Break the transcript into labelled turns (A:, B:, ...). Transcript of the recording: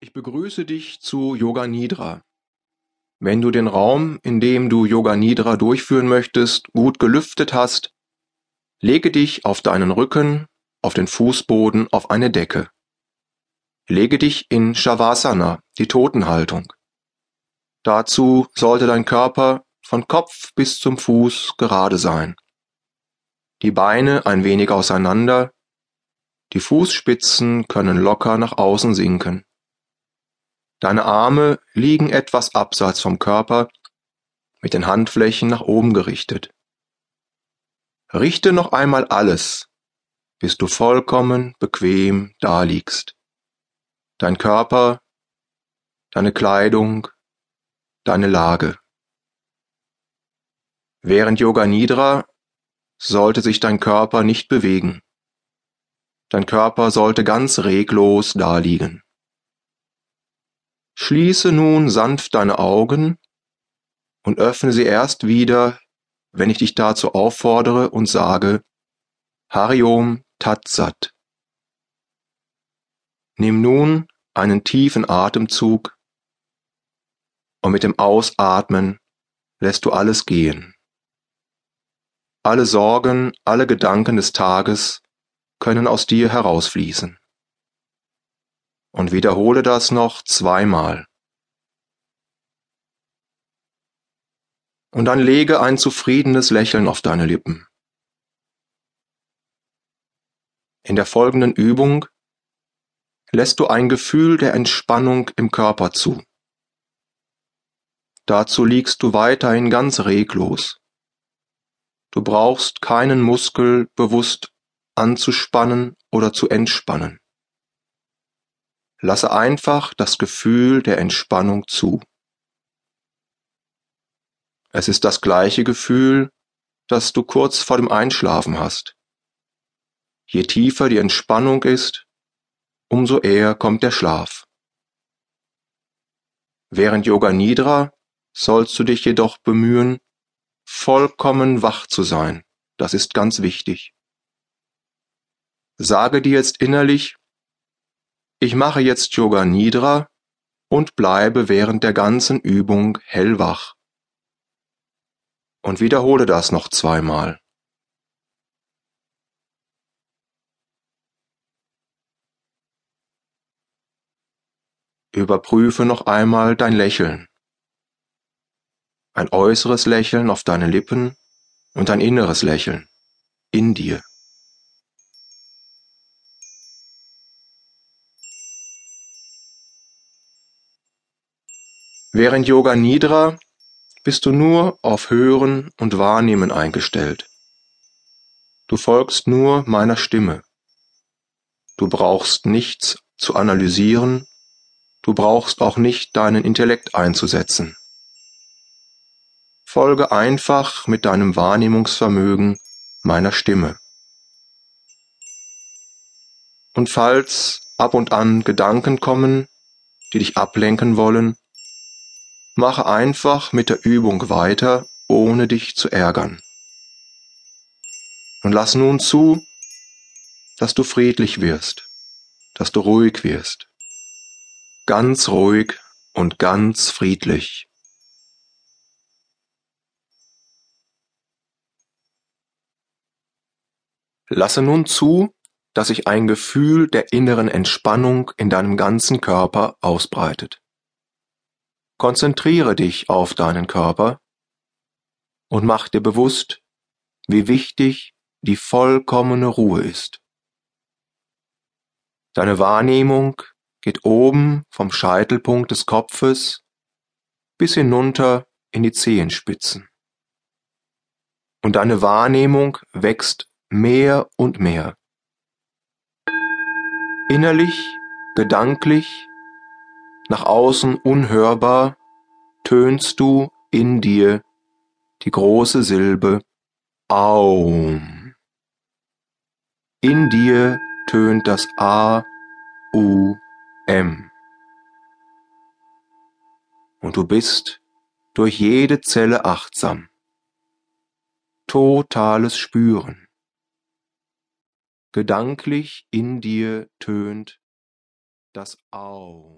A: Ich begrüße dich zu Yoga Nidra. Wenn du den Raum, in dem du Yoga Nidra durchführen möchtest, gut gelüftet hast, lege dich auf deinen Rücken, auf den Fußboden, auf eine Decke. Lege dich in Shavasana, die Totenhaltung. Dazu sollte dein Körper von Kopf bis zum Fuß gerade sein. Die Beine ein wenig auseinander, die Fußspitzen können locker nach außen sinken. Deine Arme liegen etwas abseits vom Körper, mit den Handflächen nach oben gerichtet. Richte noch einmal alles, bis du vollkommen bequem daliegst. Dein Körper, deine Kleidung, deine Lage. Während Yoga Nidra sollte sich dein Körper nicht bewegen. Dein Körper sollte ganz reglos daliegen. Schließe nun sanft deine Augen und öffne sie erst wieder, wenn ich dich dazu auffordere und sage Hariom Tat Sat. Nimm nun einen tiefen Atemzug und mit dem Ausatmen lässt du alles gehen. Alle Sorgen, alle Gedanken des Tages können aus dir herausfließen und wiederhole das noch zweimal. Und dann lege ein zufriedenes Lächeln auf deine Lippen. In der folgenden Übung lässt du ein Gefühl der Entspannung im Körper zu. Dazu liegst du weiterhin ganz reglos. Du brauchst keinen Muskel bewusst anzuspannen oder zu entspannen. Lasse einfach das Gefühl der Entspannung zu. Es ist das gleiche Gefühl, das du kurz vor dem Einschlafen hast. Je tiefer die Entspannung ist, umso eher kommt der Schlaf. Während Yoga Nidra sollst du dich jedoch bemühen, vollkommen wach zu sein. Das ist ganz wichtig. Sage dir jetzt innerlich, ich mache jetzt Yoga Nidra und bleibe während der ganzen Übung hellwach. Und wiederhole das noch zweimal. Überprüfe noch einmal dein Lächeln. Ein äußeres Lächeln auf deine Lippen und ein inneres Lächeln in dir. Während Yoga Nidra bist du nur auf Hören und Wahrnehmen eingestellt. Du folgst nur meiner Stimme. Du brauchst nichts zu analysieren, du brauchst auch nicht deinen Intellekt einzusetzen. Folge einfach mit deinem Wahrnehmungsvermögen meiner Stimme. Und falls ab und an Gedanken kommen, die dich ablenken wollen, Mache einfach mit der Übung weiter, ohne dich zu ärgern. Und lass nun zu, dass du friedlich wirst, dass du ruhig wirst. Ganz ruhig und ganz friedlich. Lasse nun zu, dass sich ein Gefühl der inneren Entspannung in deinem ganzen Körper ausbreitet. Konzentriere dich auf deinen Körper und mach dir bewusst, wie wichtig die vollkommene Ruhe ist. Deine Wahrnehmung geht oben vom Scheitelpunkt des Kopfes bis hinunter in die Zehenspitzen. Und deine Wahrnehmung wächst mehr und mehr. Innerlich, gedanklich nach außen unhörbar tönst du in dir die große Silbe Aum. In dir tönt das A, U, M. Und du bist durch jede Zelle achtsam. Totales Spüren. Gedanklich in dir tönt das Au.